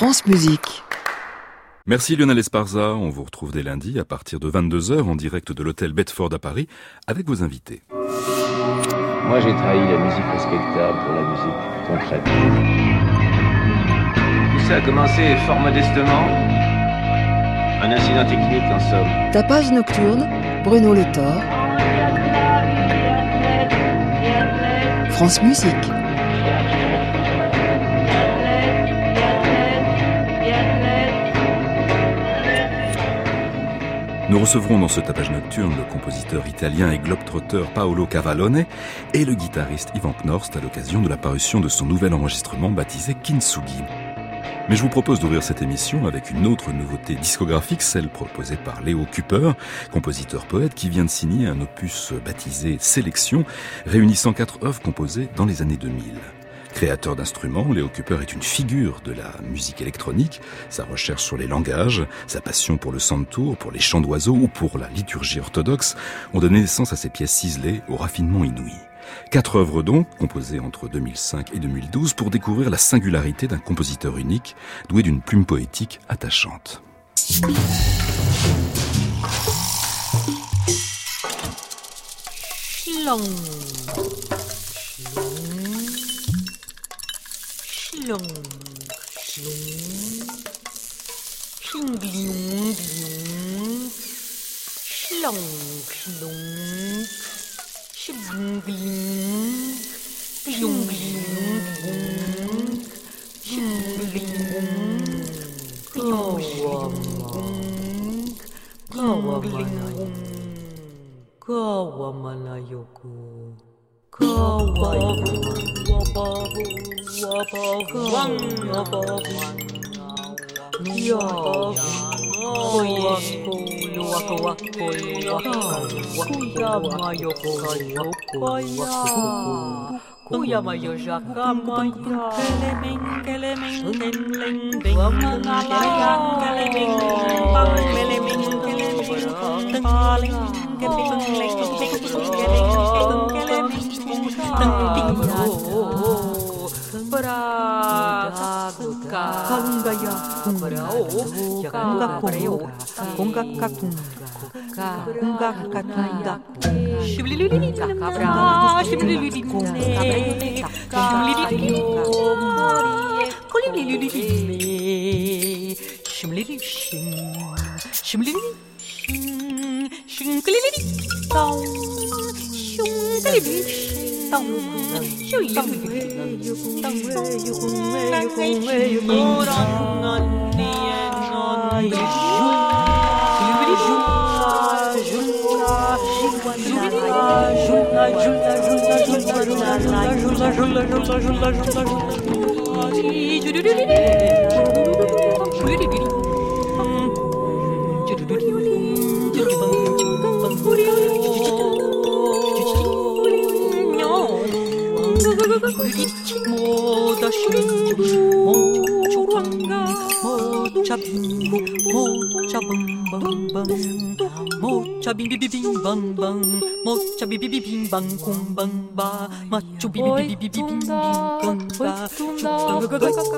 France Musique. Merci Lionel Esparza. On vous retrouve dès lundi à partir de 22h en direct de l'hôtel Bedford à Paris avec vos invités. Moi j'ai trahi la musique respectable pour la musique concrète. Tout ça a commencé fort modestement. Un incident technique en somme. Tapage nocturne, Bruno Le Thor. France Musique. Nous recevrons dans ce tapage nocturne le compositeur italien et globetrotter Paolo Cavallone et le guitariste Ivan Knorst à l'occasion de la parution de son nouvel enregistrement baptisé Kintsugi. Mais je vous propose d'ouvrir cette émission avec une autre nouveauté discographique, celle proposée par Léo Cooper, compositeur-poète qui vient de signer un opus baptisé Sélection, réunissant quatre œuvres composées dans les années 2000. Créateur d'instruments, Léo Cooper est une figure de la musique électronique. Sa recherche sur les langages, sa passion pour le santour, pour les chants d'oiseaux ou pour la liturgie orthodoxe ont donné naissance à ses pièces ciselées au raffinement inouï. Quatre œuvres donc, composées entre 2005 et 2012 pour découvrir la singularité d'un compositeur unique, doué d'une plume poétique attachante. Schlung, schlung. Schlung, glung, glung. Schlung, schlung. Schlung, glung. Glung, glung, glung. Schlung, glung. Glung, glung. Glung, glung. Kawamanayoko. Kuya mayo jaka maya Keleming keleming ling ling ling Keleming keleming Keleming keleming Shimlili shim, shimlili Shinkly dong, shinkly dong, shinkly dong, shinkly dong, shinkly dong, shinkly dong, 물기 못하시고 모조랑가 못 잡고 못 잡은 bang bang mocha bing bing bing bang bang mocha bing bing bing bang kum bang ba macho bing bing bing bing bing bang ba chunda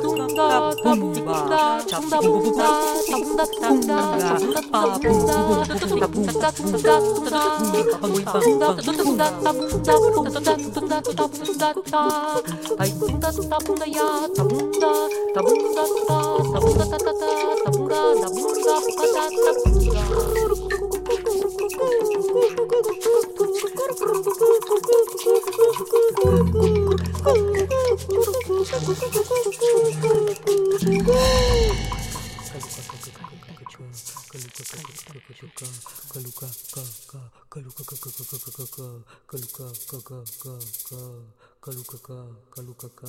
chunda kabunda chunda bunda chunda chunda pa bunda chunda bunda chunda chunda chunda chunda chunda chunda chunda chunda ai chunda chunda bunda ya chunda chunda chunda chunda chunda chunda chunda chunda chunda chunda Kaluka ka, kaluka ka.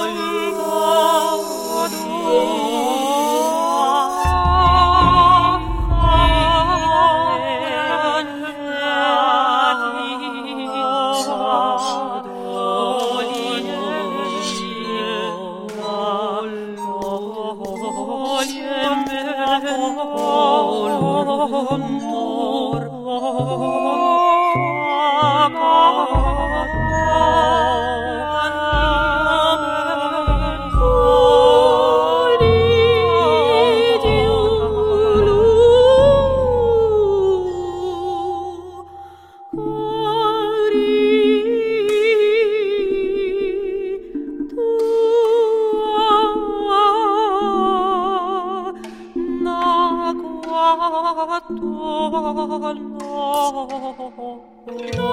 多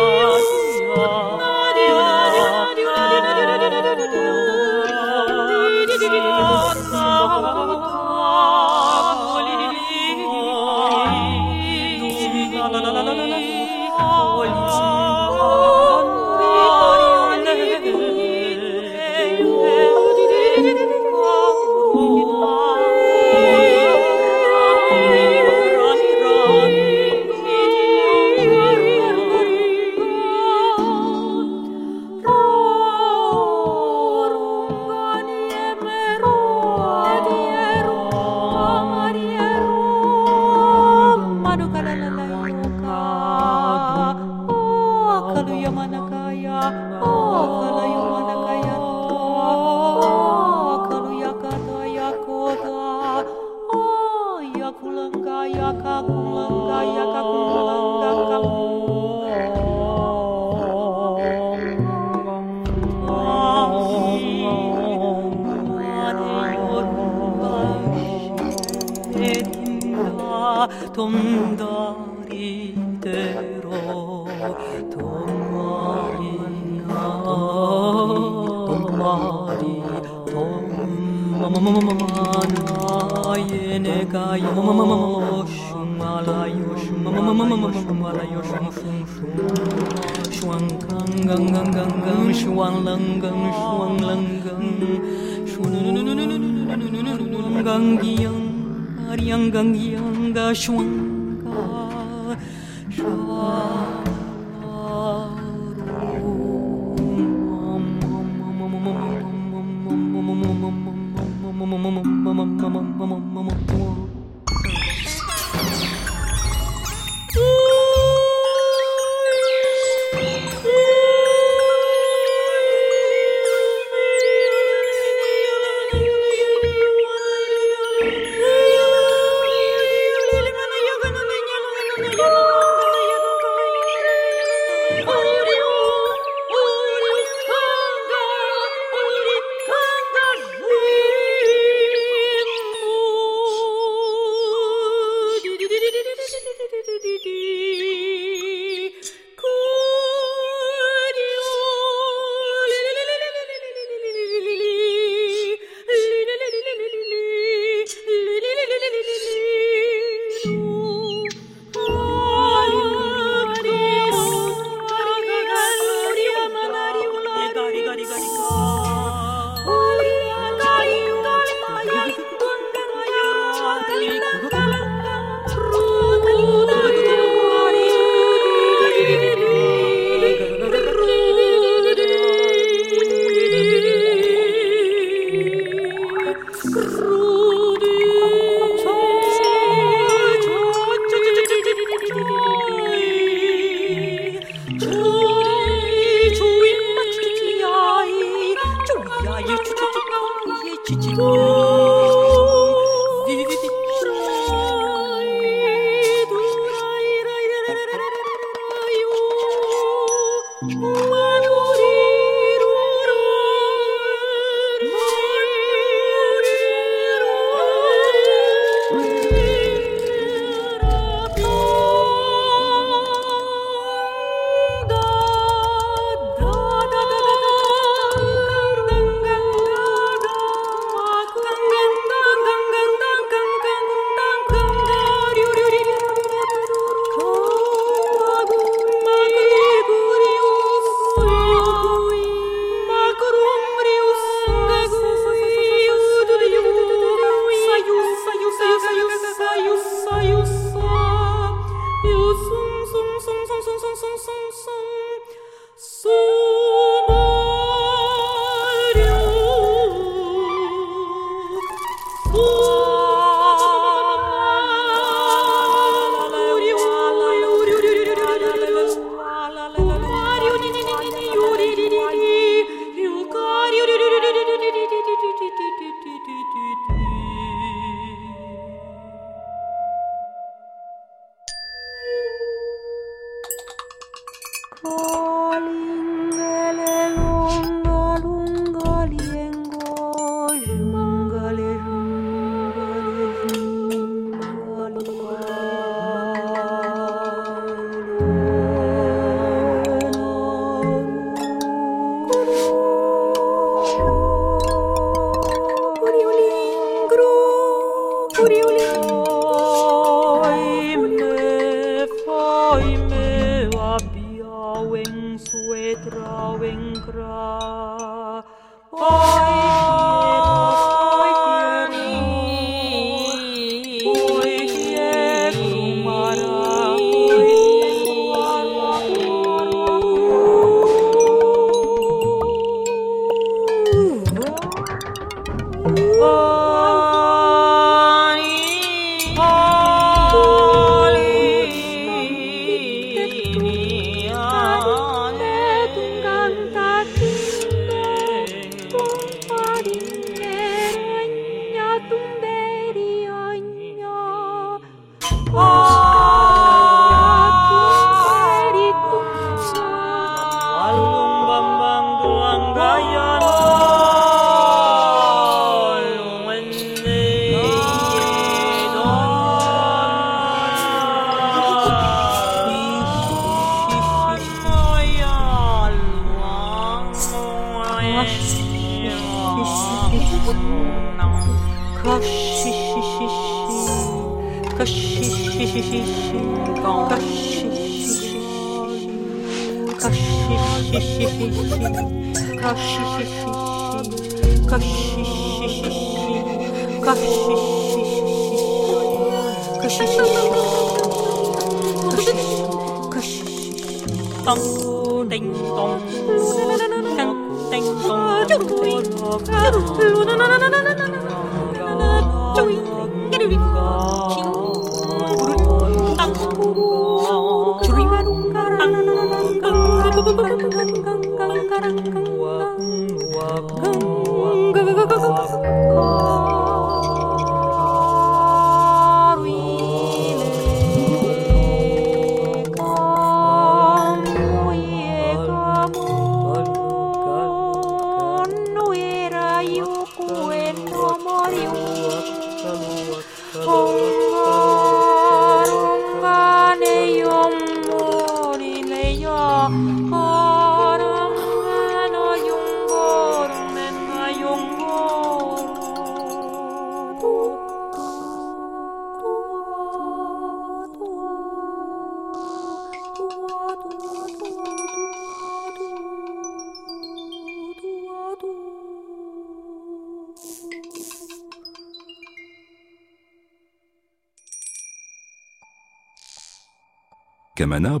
了。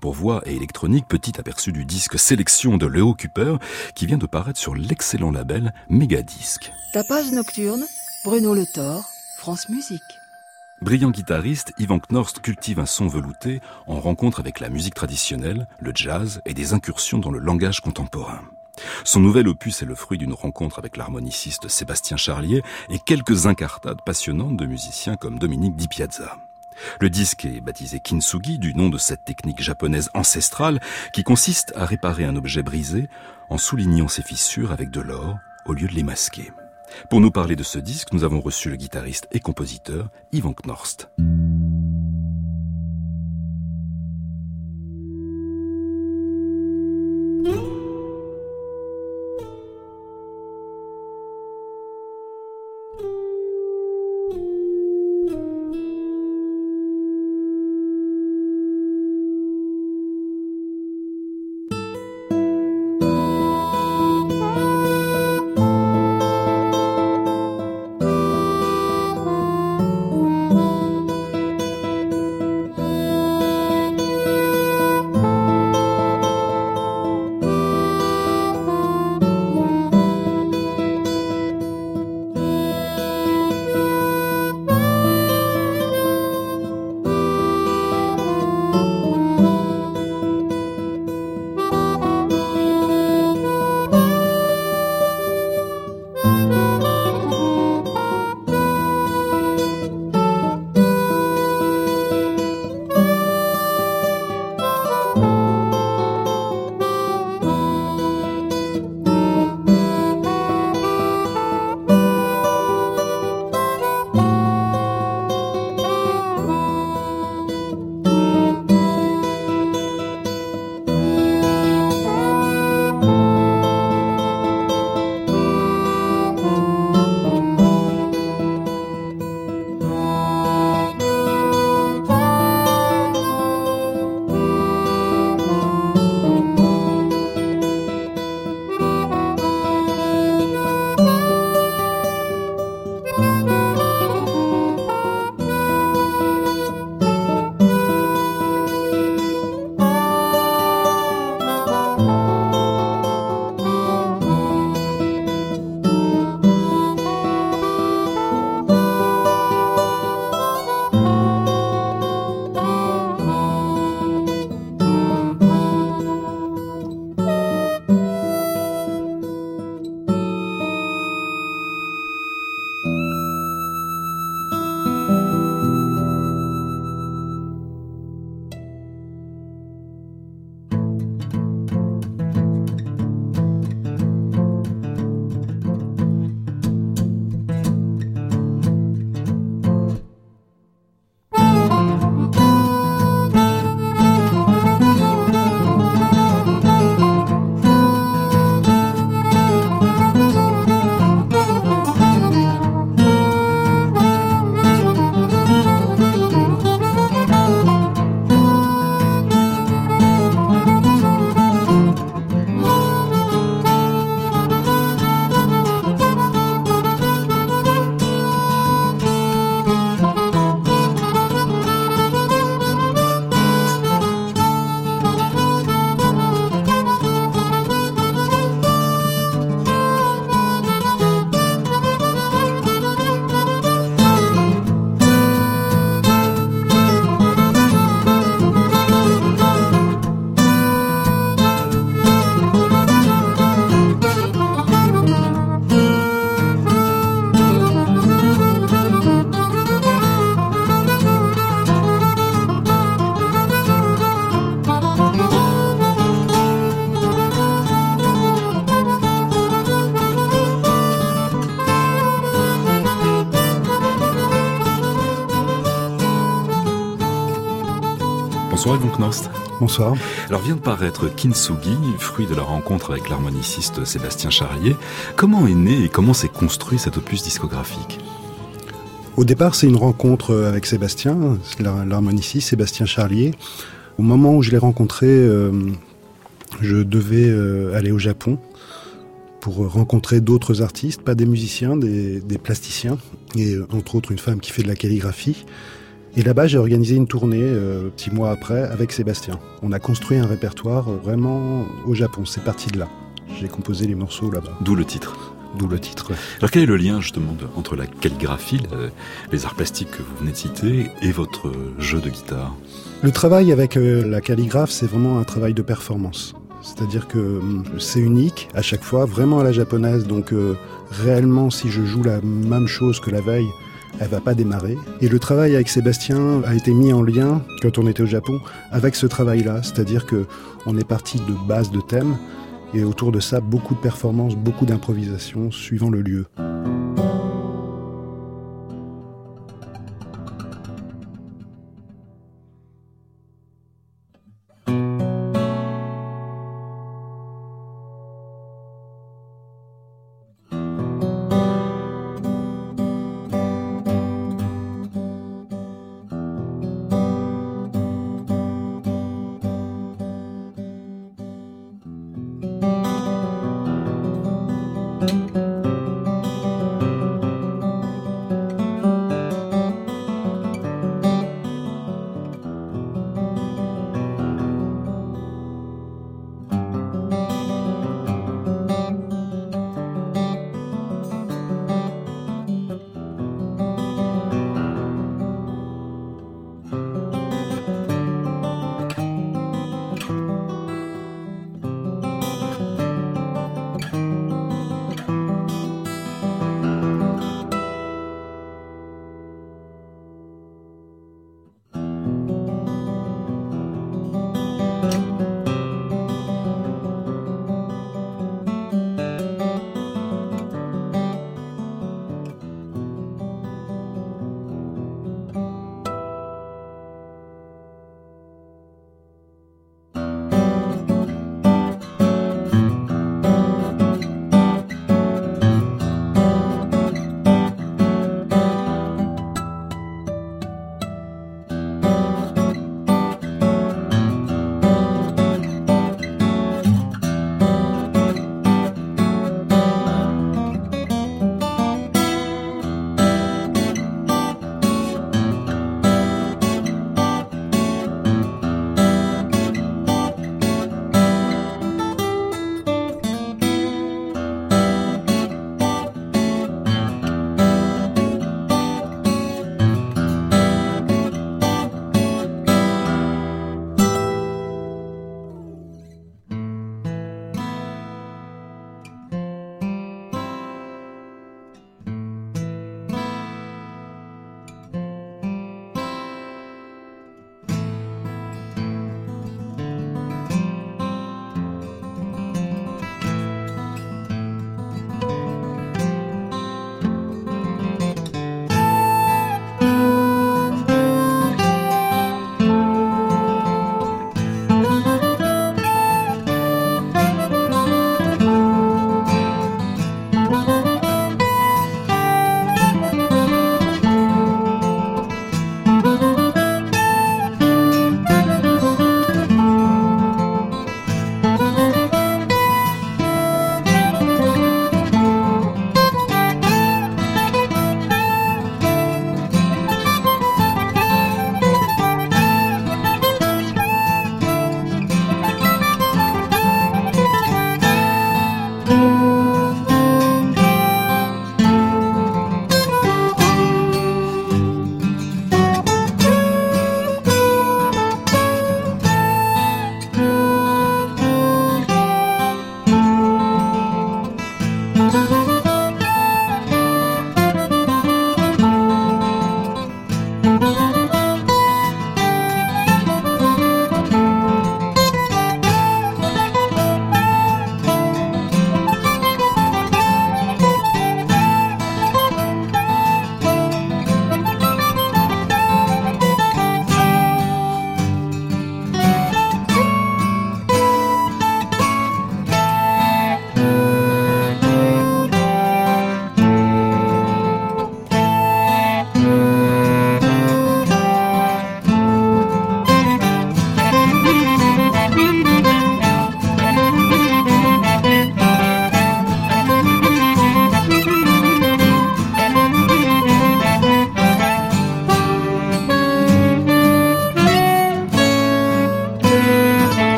Pour voix et électronique, petit aperçu du disque Sélection de Leo Cooper qui vient de paraître sur l'excellent label Megadisc. Tapage nocturne, Bruno Le Thor, France Musique. Brillant guitariste, Ivan Knorst cultive un son velouté en rencontre avec la musique traditionnelle, le jazz et des incursions dans le langage contemporain. Son nouvel opus est le fruit d'une rencontre avec l'harmoniciste Sébastien Charlier et quelques incartades passionnantes de musiciens comme Dominique Di Piazza. Le disque est baptisé kintsugi du nom de cette technique japonaise ancestrale qui consiste à réparer un objet brisé en soulignant ses fissures avec de l'or au lieu de les masquer. Pour nous parler de ce disque, nous avons reçu le guitariste et compositeur Ivan Knorst. Bonsoir. Alors vient de paraître Kintsugi, fruit de la rencontre avec l'harmoniciste Sébastien Charrier. Comment est né et comment s'est construit cet opus discographique? Au départ, c'est une rencontre avec Sébastien, l'harmoniciste Sébastien Charlier. Au moment où je l'ai rencontré, euh, je devais euh, aller au Japon pour rencontrer d'autres artistes, pas des musiciens, des, des, plasticiens, et euh, entre autres une femme qui fait de la calligraphie. Et là-bas, j'ai organisé une tournée, euh, petit mois après, avec Sébastien. On a construit un répertoire vraiment au Japon. C'est parti de là. J'ai composé les morceaux là-bas. D'où le titre. D'où le titre. Alors quel est le lien justement de, entre la calligraphie, la, les arts plastiques que vous venez de citer, et votre jeu de guitare? Le travail avec euh, la calligraphe, c'est vraiment un travail de performance. C'est-à-dire que hum, c'est unique à chaque fois, vraiment à la japonaise. Donc euh, réellement, si je joue la même chose que la veille, elle va pas démarrer. Et le travail avec Sébastien a été mis en lien, quand on était au Japon, avec ce travail-là. C'est-à-dire que on est parti de base de thème, et autour de ça, beaucoup de performances, beaucoup d'improvisation suivant le lieu.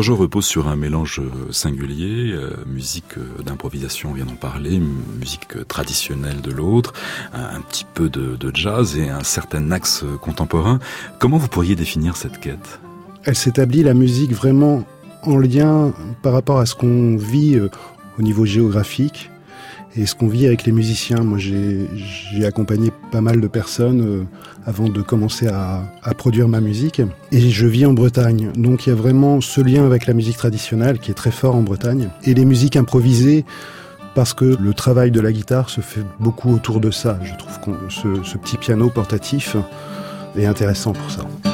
Votre jeu repose sur un mélange singulier, euh, musique euh, d'improvisation, on vient d'en parler, musique traditionnelle de l'autre, un, petit peu de, de, jazz et un certain axe contemporain. Comment vous pourriez définir cette quête? Elle s'établit la musique vraiment en lien par rapport à ce qu'on vit euh, au niveau géographique et ce qu'on vit avec les musiciens. Moi, j'ai accompagné pas mal de personnes euh, avant de commencer à, produire ma musique. Et je vis en Bretagne. Donc, il y a vraiment ce lien avec la musique traditionnelle qui est très fort en Bretagne. Et les musiques improvisées, parce que le travail de la guitare se fait beaucoup autour de ça. Je trouve que ce petit piano portatif est intéressant pour ça.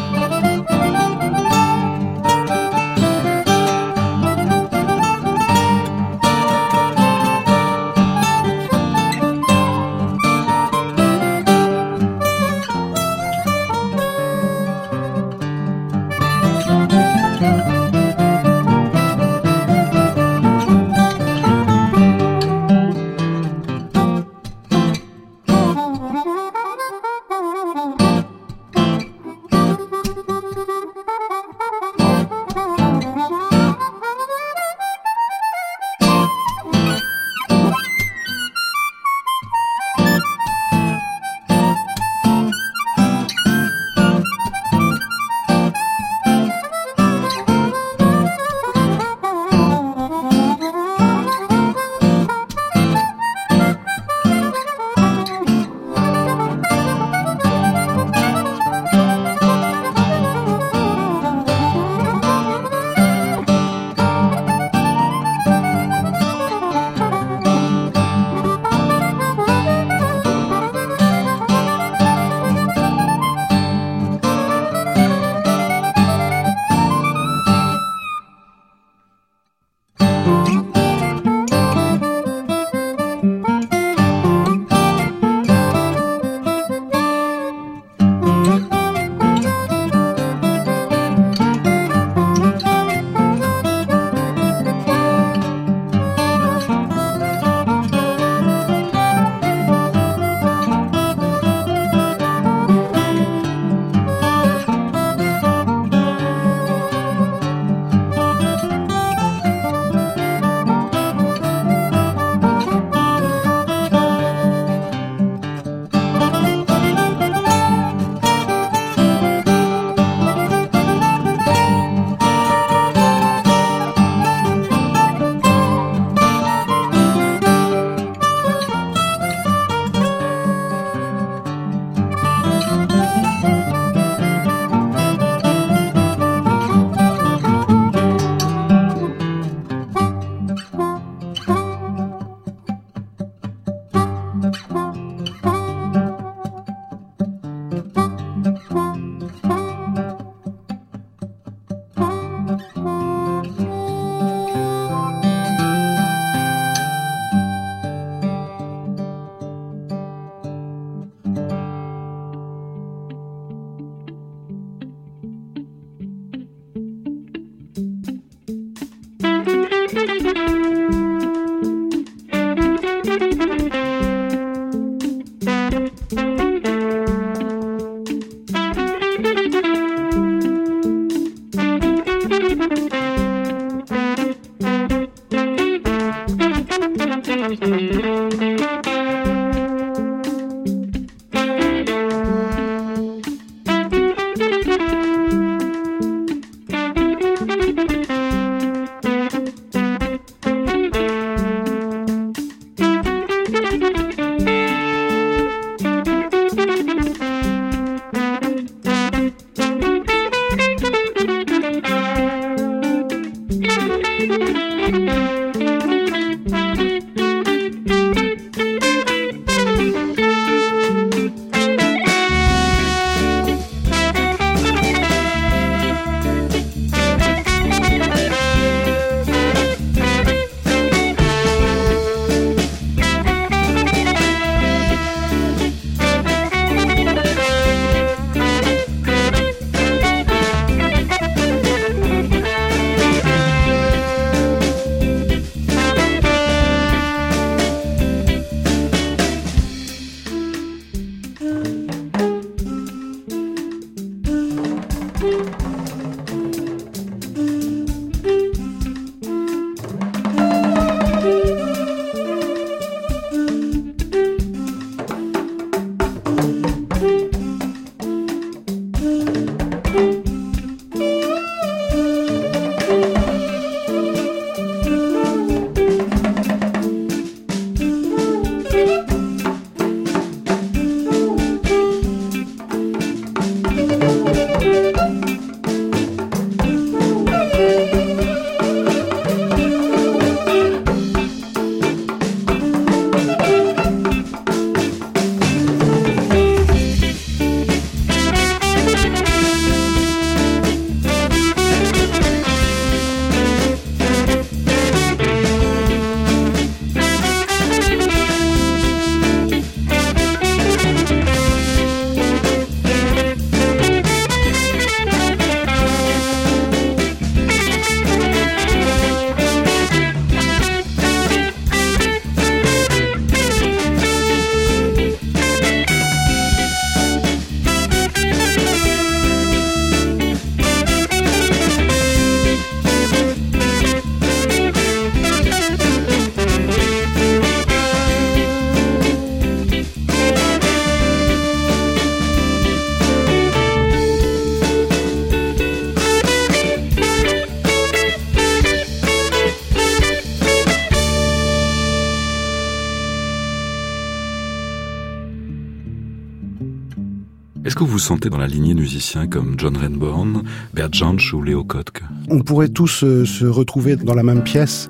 Sentez dans la lignée de musiciens comme John Renborn, Bert Jansch ou Leo Kottke On pourrait tous euh, se retrouver dans la même pièce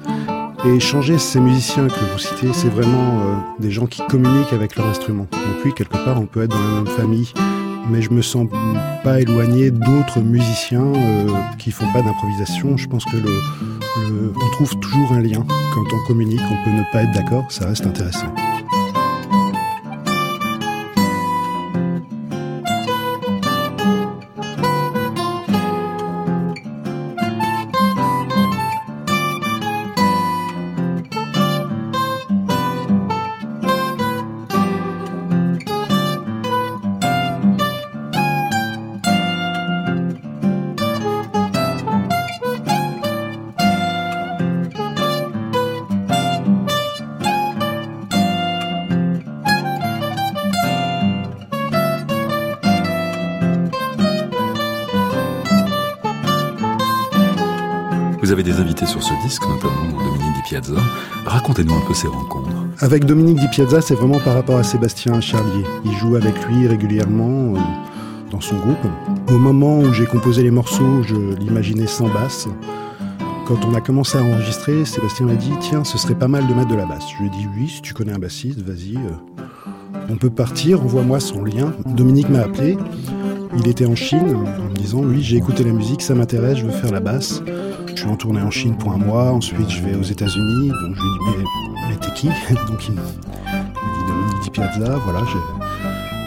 et changer ces musiciens que vous citez, c'est vraiment euh, des gens qui communiquent avec leur instrument. Donc oui, quelque part, on peut être dans la même famille, mais je me sens pas éloigné d'autres musiciens euh, qui font pas d'improvisation. Je pense que le, on trouve toujours un lien. Quand on communique, on peut ne pas être d'accord, ça reste intéressant. Des invités sur ce disque, notamment Dominique Di Piazza. Racontez-nous un peu ces rencontres. Avec Dominique Di Piazza, c'est vraiment par rapport à Sébastien Charlier. Il joue avec lui régulièrement euh, dans son groupe. Au moment où j'ai composé les morceaux, je l'imaginais sans basse. Quand on a commencé à enregistrer, Sébastien m'a dit Tiens, ce serait pas mal de mettre de la basse. Je lui ai dit Oui, si tu connais un bassiste, vas-y. euh, on peut partir, envoie-moi son lien. Dominique m'a appelé. Il était en Chine en me disant Oui, j'ai écouté la musique, ça m'intéresse, je veux faire la basse. Suis en tournée en Chine pour un mois, ensuite je vais aux États-Unis. Donc je lui dit Mais, mais t'es qui? Donc il me dit Dominique Piazza, voilà.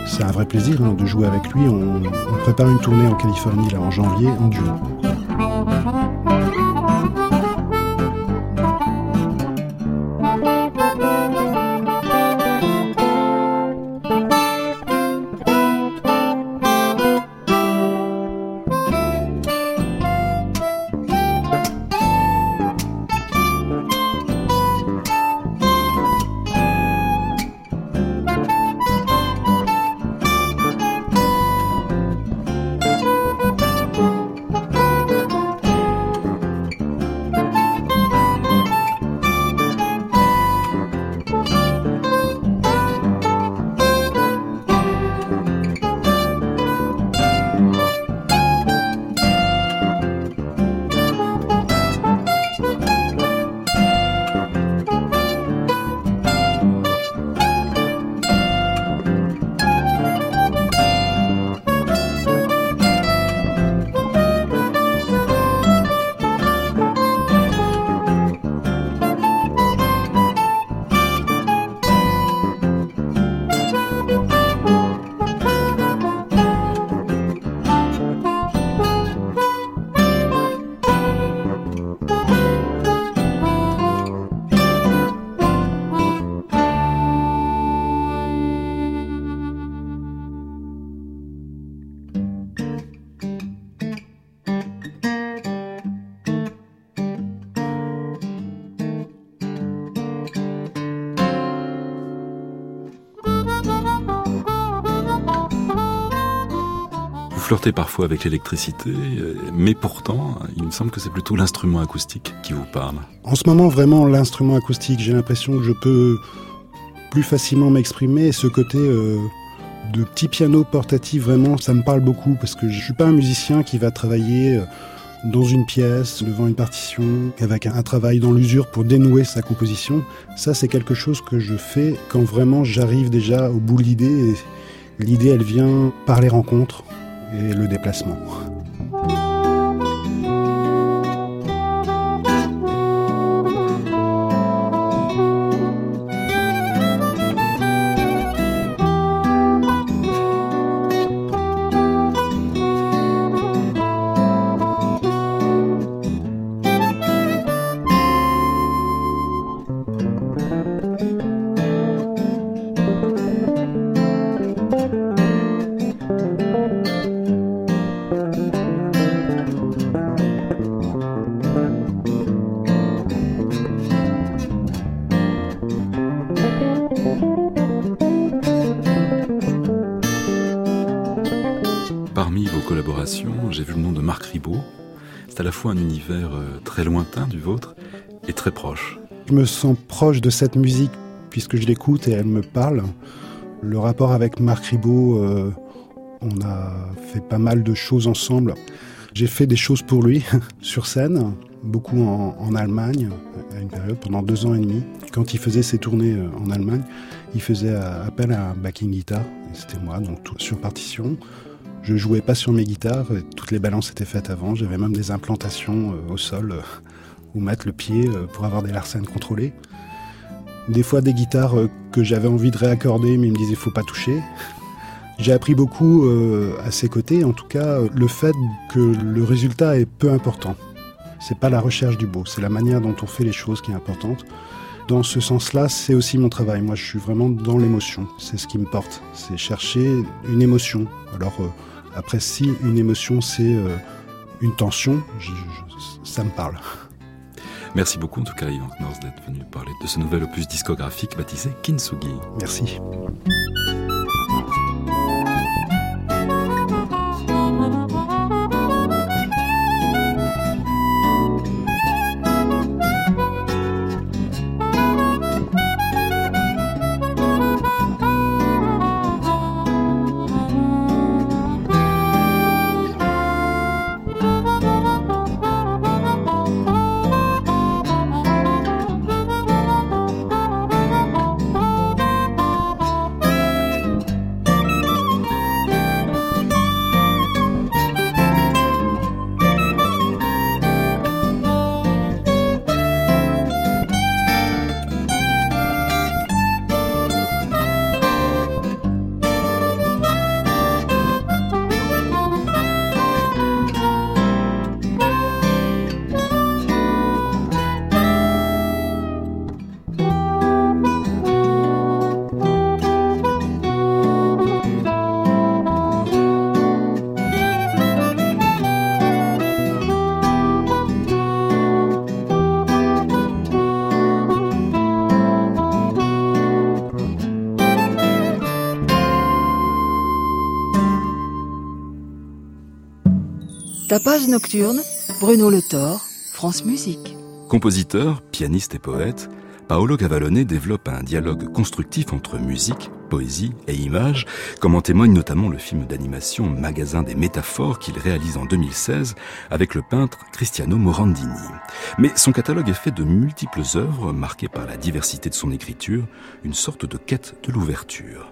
C'est un vrai plaisir hein, de jouer avec lui. On, on prépare une tournée en Californie là en janvier en duo. Flirtez parfois avec l'électricité, euh, mais pourtant, il me semble que c'est plutôt l'instrument acoustique qui vous parle. En ce moment, vraiment, l'instrument acoustique, j'ai l'impression que je peux plus facilement m'exprimer ce côté euh, de petit piano portatif, vraiment, ça me parle beaucoup parce que je suis pas un musicien qui va travailler euh, dans une pièce, devant une partition, avec un, travail dans l'usure pour dénouer sa composition. Ça, c'est quelque chose que je fais quand vraiment j'arrive déjà au bout de l'idée. L'idée, elle vient par les rencontres et le déplacement. Un univers euh, très lointain du vôtre et très proche. Je me sens proche de cette musique puisque je l'écoute et elle me parle. Le rapport avec Marc Ribot, euh, on a fait pas mal de choses ensemble. J'ai fait des choses pour lui sur scène, beaucoup en, Allemagne à une période, pendant deux ans et demi. Quand il faisait ses tournées euh, en Allemagne, il faisait appel à un backing guitar. C'était moi, donc sur partition. Je jouais pas sur mes guitares, toutes les balances étaient faites avant. J'avais même des implantations euh, au sol euh, où mettre le pied euh, pour avoir des larcènes contrôlées. Des fois des guitares que j'avais envie de réaccorder, mais il me disait faut pas toucher. J'ai appris beaucoup à ses côtés, en tout cas le fait que le résultat est peu important. C'est pas la recherche du beau, c'est la manière dont on fait les choses qui est importante. Dans ce sens-là, c'est aussi mon travail. Moi, je suis vraiment dans l'émotion. C'est ce qui me porte. C'est chercher une émotion. Alors, euh, après, si une émotion, c'est euh, une tension, je, je, ça me parle. Merci beaucoup, en tout cas, Yvan Knorrs, d'être venu parler de ce nouvel opus discographique baptisé Kintsugi. Merci. Tapage nocturne, Bruno Le Thor, France Musique. Compositeur, pianiste et poète, Paolo Cavallone développe un dialogue constructif entre musique, poésie et images, comme en témoigne notamment le film d'animation Magasin des métaphores qu'il réalise en 2016 avec le peintre Cristiano Morandini. Mais son catalogue est fait de multiples œuvres marquées par la diversité de son écriture, une sorte de quête de l'ouverture.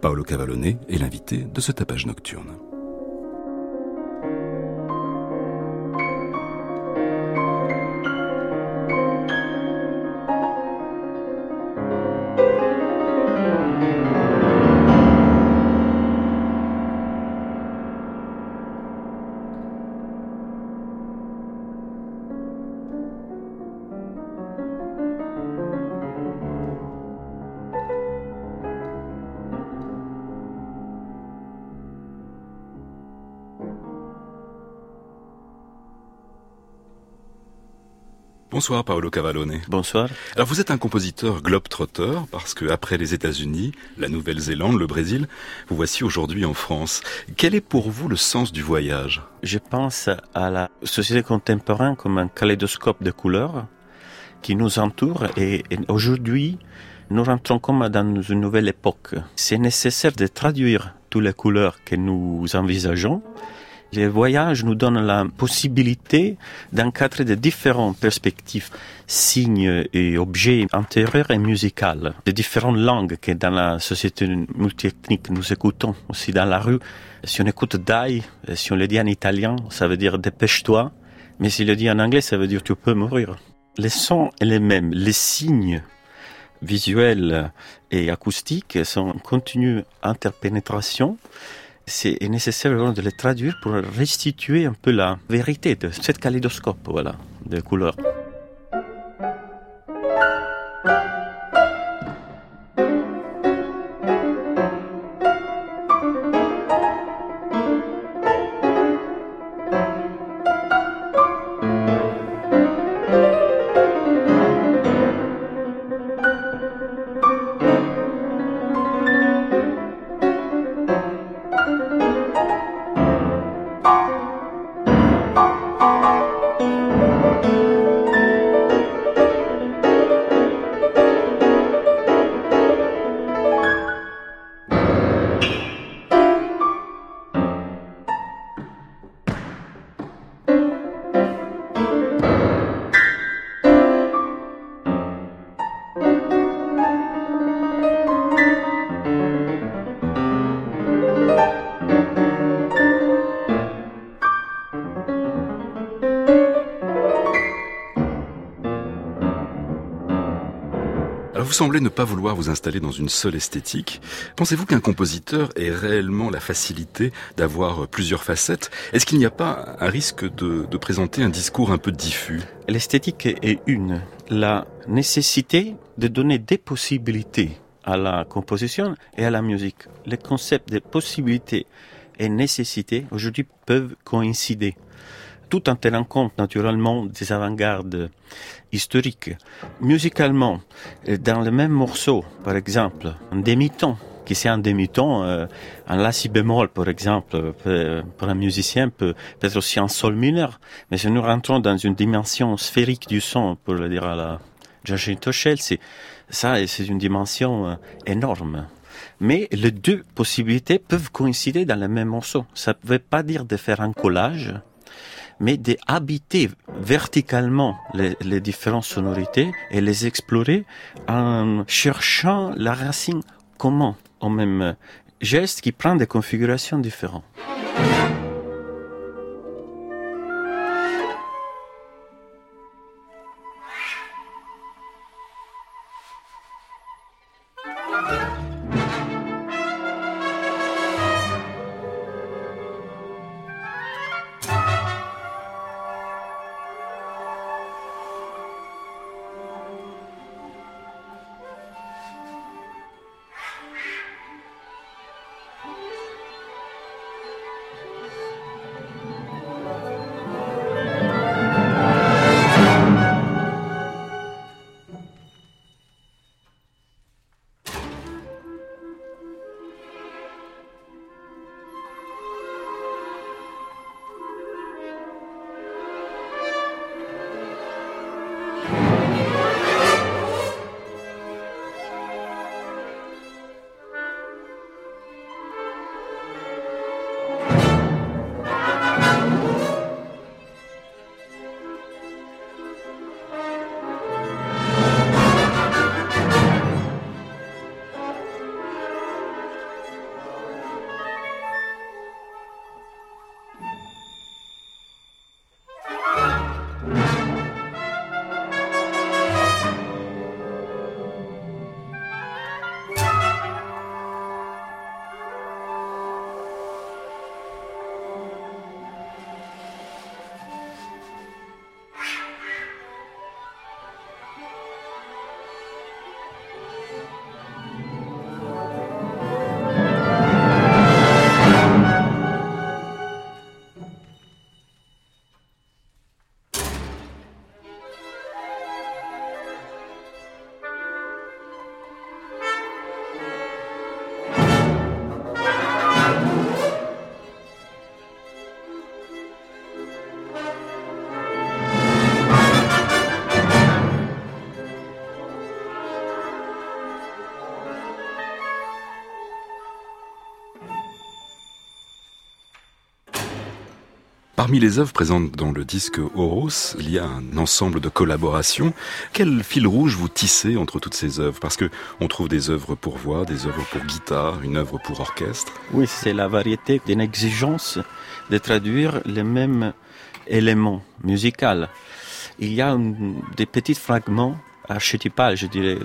Paolo Cavallone est l'invité de ce tapage nocturne. Bonsoir Paolo Cavallone. Bonsoir. Alors vous êtes un compositeur globe-trotter parce que après les États-Unis, la Nouvelle-Zélande, le Brésil, vous voici aujourd'hui en France. Quel est pour vous le sens du voyage? Je pense à la société contemporaine comme un kaléidoscope de couleurs qui nous entoure et, et aujourd'hui, nous rentrons comme dans une nouvelle époque. C'est nécessaire de traduire toutes les couleurs que nous envisageons les voyages nous donnent la possibilité d'encadrer de différentes perspectives, signes et objets intérieurs et musicaux, de différentes langues que dans la société multiethnique nous écoutons aussi dans la rue. Si on écoute Dai, si on le dit en italien, ça veut dire dépêche-toi, mais si on le dit en anglais, ça veut dire tu peux mourir. Les sons sont les mêmes, les signes visuels et acoustiques sont en continue interpénétration c'est nécessaire de les traduire pour restituer un peu la vérité de cette kaléidoscope voilà, de couleurs. Semblez ne pas vouloir vous installer dans une seule esthétique. Pensez-vous qu'un compositeur ait réellement la facilité d'avoir plusieurs facettes? Est-ce qu'il n'y a pas un risque de, de présenter un discours un peu diffus? L'esthétique est une. La nécessité de donner des possibilités à la composition et à la musique. Les concepts de possibilités et nécessité aujourd'hui peuvent coïncider tout en tenant compte naturellement des avant-gardes historiques. Musicalement, dans le même morceau, par exemple, un demi-ton, qui c'est un demi-ton, euh, un la si bémol par exemple, pour un musicien peut, être aussi un sol mineur, mais si nous rentrons dans une dimension sphérique du son, pour le dire à la Giacinto Shell, c'est ça, c'est une dimension euh, énorme. Mais les deux possibilités peuvent coïncider dans le même morceau. Ça ne veut pas dire de faire un collage, mais d'habiter verticalement les, différentes sonorités et les explorer en cherchant la racine commun au même geste qui prend des configurations différentes. Parmi les œuvres présentes dans le disque Horos, il y a un ensemble de collaborations. Quel fil rouge vous tissez entre toutes ces œuvres? Parce que on trouve des œuvres pour voix, des œuvres pour guitare, une œuvre pour orchestre. Oui, c'est la variété d'une exigence de traduire les mêmes éléments musicaux. Il y a des petits fragments archétypales, je dirais.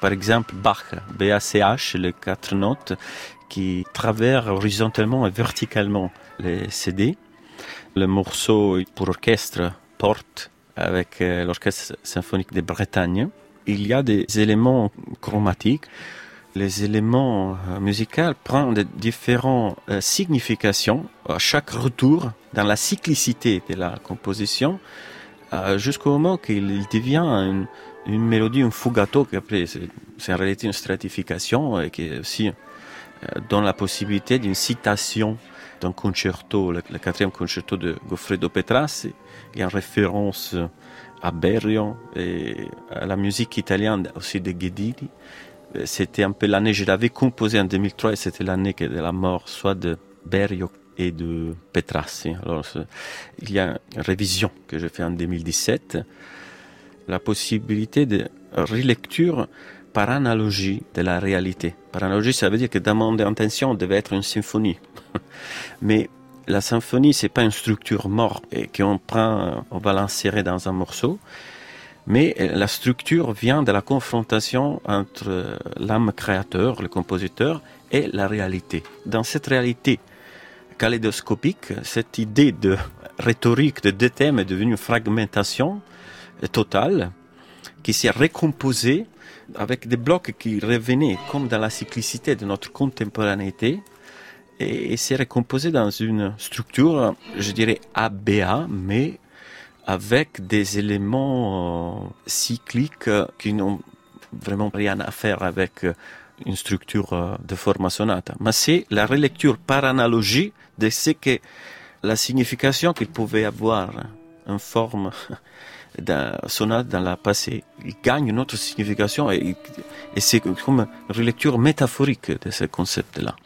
Par exemple, Bach, B-A-C-H, les quatre notes qui traversent horizontalement et verticalement les CD. Le morceau pour orchestre porte avec euh, l'Orchestre symphonique de Bretagne. Il y a des éléments chromatiques. Les éléments euh, musicaux prennent de différentes euh, significations à chaque retour dans la cyclicité de la composition jusqu'au moment qu'il devient une, mélodie, un fugato, qui après c'est en réalité une stratification et qui aussi donne la possibilité d'une citation d'un concerto, le, quatrième concerto de Goffredo Petrassi, a une référence à Berio et à la musique italienne aussi de Ghedini. Euh, C'était un peu l'année, je l'avais composé en 2003 et c'était l'année de la mort soit de Berio et de Petrassi. Alors, il y a une révision que j'ai fait en 2017, la possibilité de relecture par analogie de la réalité. Par analogie, ça veut dire que dans mon intention, devait être une symphonie. Mais la symphonie, c'est pas une structure morte et qu'on prend, on va l'insérer dans un morceau. Mais la structure vient de la confrontation entre l'âme créateur, le compositeur, et la réalité. Dans cette réalité kaléidoscopique, cette idée de rhétorique de deux thèmes est devenue une fragmentation totale qui s'est recomposée avec des blocs qui revenaient comme dans la cyclicité de notre contemporanéité et, et s'est recomposé dans une structure, je dirais ABA, mais avec des éléments euh, cycliques euh, qui n'ont vraiment rien à faire avec euh, une structure de forma sonata. Mais c'est la relecture par analogie de ce que la signification qu'il pouvait avoir en forme d'un sonate dans la passé. Il gagne une autre signification et, et c'est comme une relecture métaphorique de ce concept-là.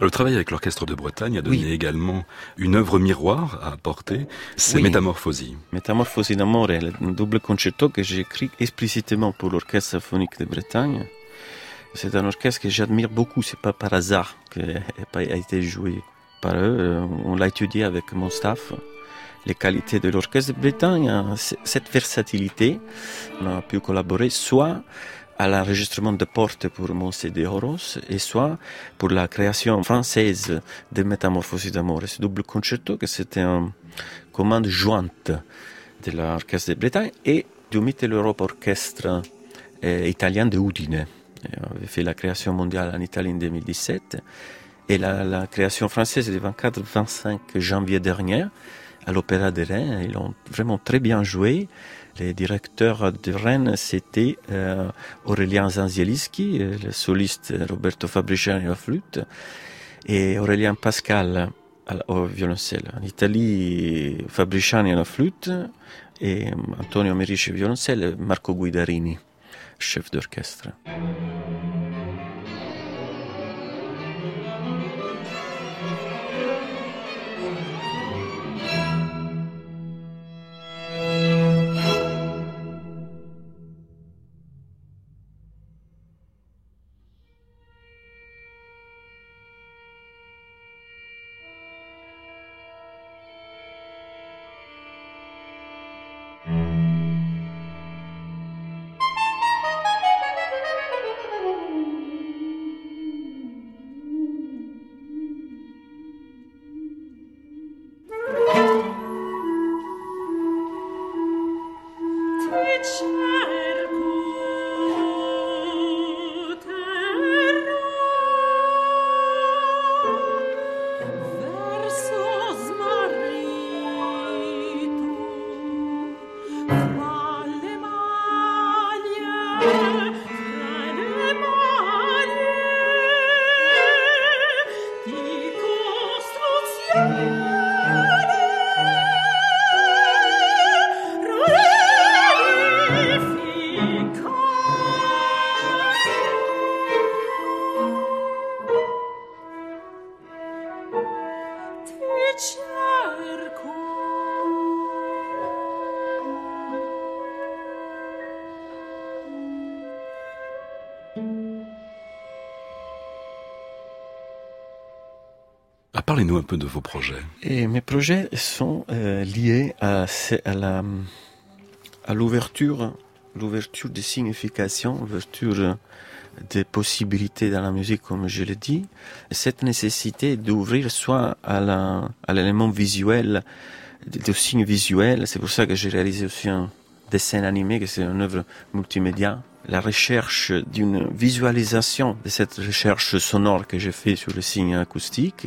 Le travail avec l'Orchestre de Bretagne a donné Oui. également une œuvre miroir à apporter, c'est Oui. Métamorphosie. Métamorphosie d'amore est un double concerto que j'ai écrit explicitement pour l'Orchestre symphonique de Bretagne. C'est un orchestre que j'admire beaucoup, c'est pas par hasard qu'il a été joué par eux. Euh, On l'a étudié avec mon staff. Les qualités de l'Orchestre de Bretagne, hein, cette versatilité, on a pu collaborer soit à l'enregistrement de portes pour mon CD Horos, et soit pour la création française de Métamorphosie d'amour. Ce double concerto, que c'était une commande jointe de l'Orchestre de Bretagne et du Mitteleurope Orchestre euh, italien de Udine. On avait fait la création mondiale en Italie en 2017 et la, la création française le 24-25 janvier dernier à l'Opéra de Rennes. Ils ont vraiment très bien joué. Les directeurs de Rennes, c'était euh, Aurélien Zanzieliski, euh, le soliste Roberto Fabriciani à la flûte et Aurélien Pascal au violoncelle. En Italie, Fabriciani à la flûte et Antonio Merici au violoncelle Marco Guidarini, chef d'orchestre. Parlez-nous un peu de vos projets. Et mes projets sont euh, liés à, la à l'ouverture, l'ouverture des significations, l'ouverture des possibilités dans la musique, comme je l'ai dit. Cette nécessité d'ouvrir soit à la à l'élément visuel, des signes visuels. C'est pour ça que j'ai réalisé aussi un dessin animé, que c'est une œuvre multimédia. La recherche d'une visualisation de cette recherche sonore que j'ai fait sur le signe acoustique.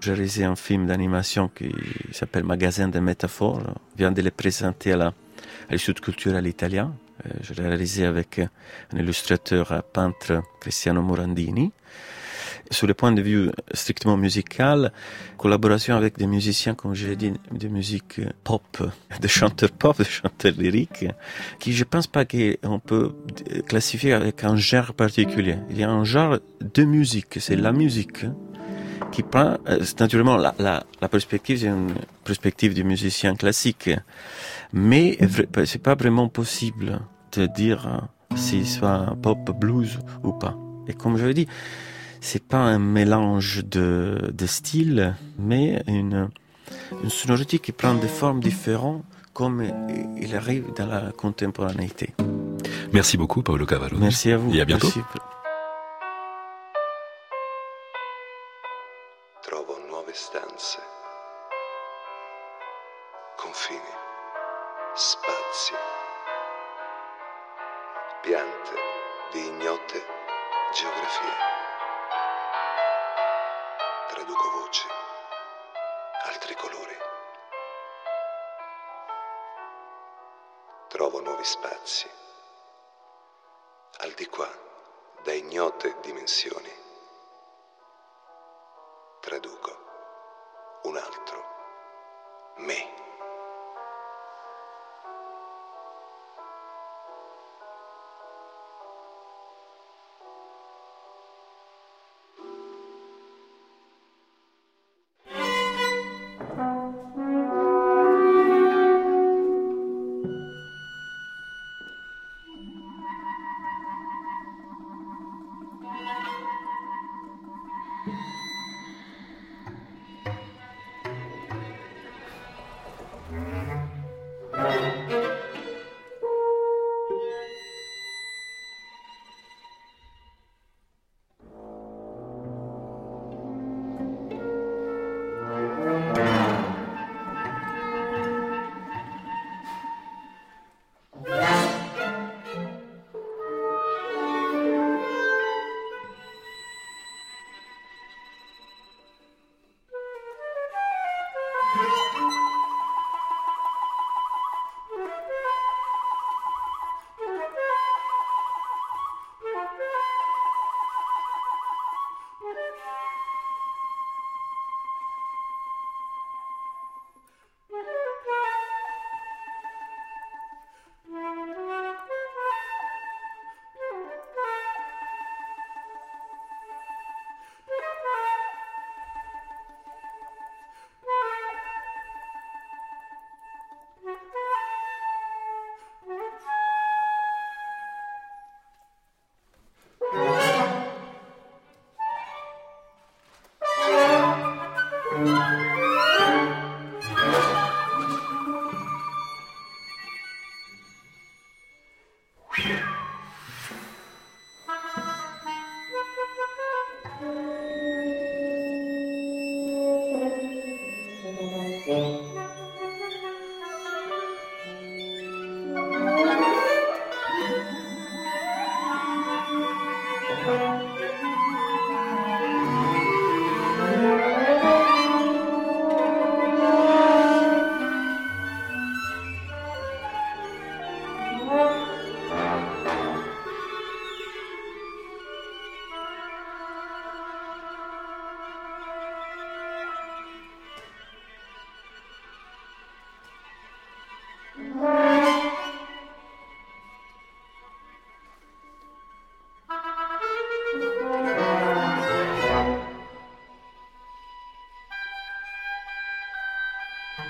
J'ai réalisé un film d'animation qui s'appelle Magasin de métaphores. Je viens de le présenter à l'Institut culturel italien. Euh, Je l'ai réalisé avec un illustrateur un peintre Cristiano Morandini. Sur le point de vue strictement musical, collaboration avec des musiciens, comme je l'ai dit, de musique pop, de chanteurs pop, de chanteurs lyriques, qui je pense pas qu'on peut classifier avec un genre particulier. Il y a un genre de musique, c'est la musique qui prend, euh, naturellement la, perspective, c'est une perspective du musicien classique, mais c'est pas vraiment possible de dire euh, si soit pop, blues ou pas. Et comme je l'ai dit, c'est pas un mélange de, de styles, mais une, une sonorité qui prend des formes différentes comme il arrive dans la contemporanéité. Merci beaucoup, Paolo Cavallo. Merci à vous. Et à bientôt. Merci. Spazi, al di qua, da ignote dimensioni. Traduco un altro me.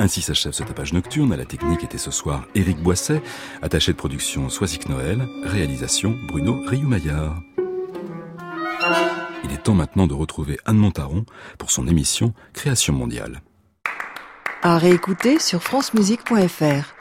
Ainsi s'achève ce tapage nocturne. À la technique était ce soir Éric Boisset, attaché de production Soisic Noël, réalisation Bruno Rioux-Maillard. Il est temps maintenant de retrouver Anne Montaron pour son émission Création mondiale. À réécouter sur francemusique.fr.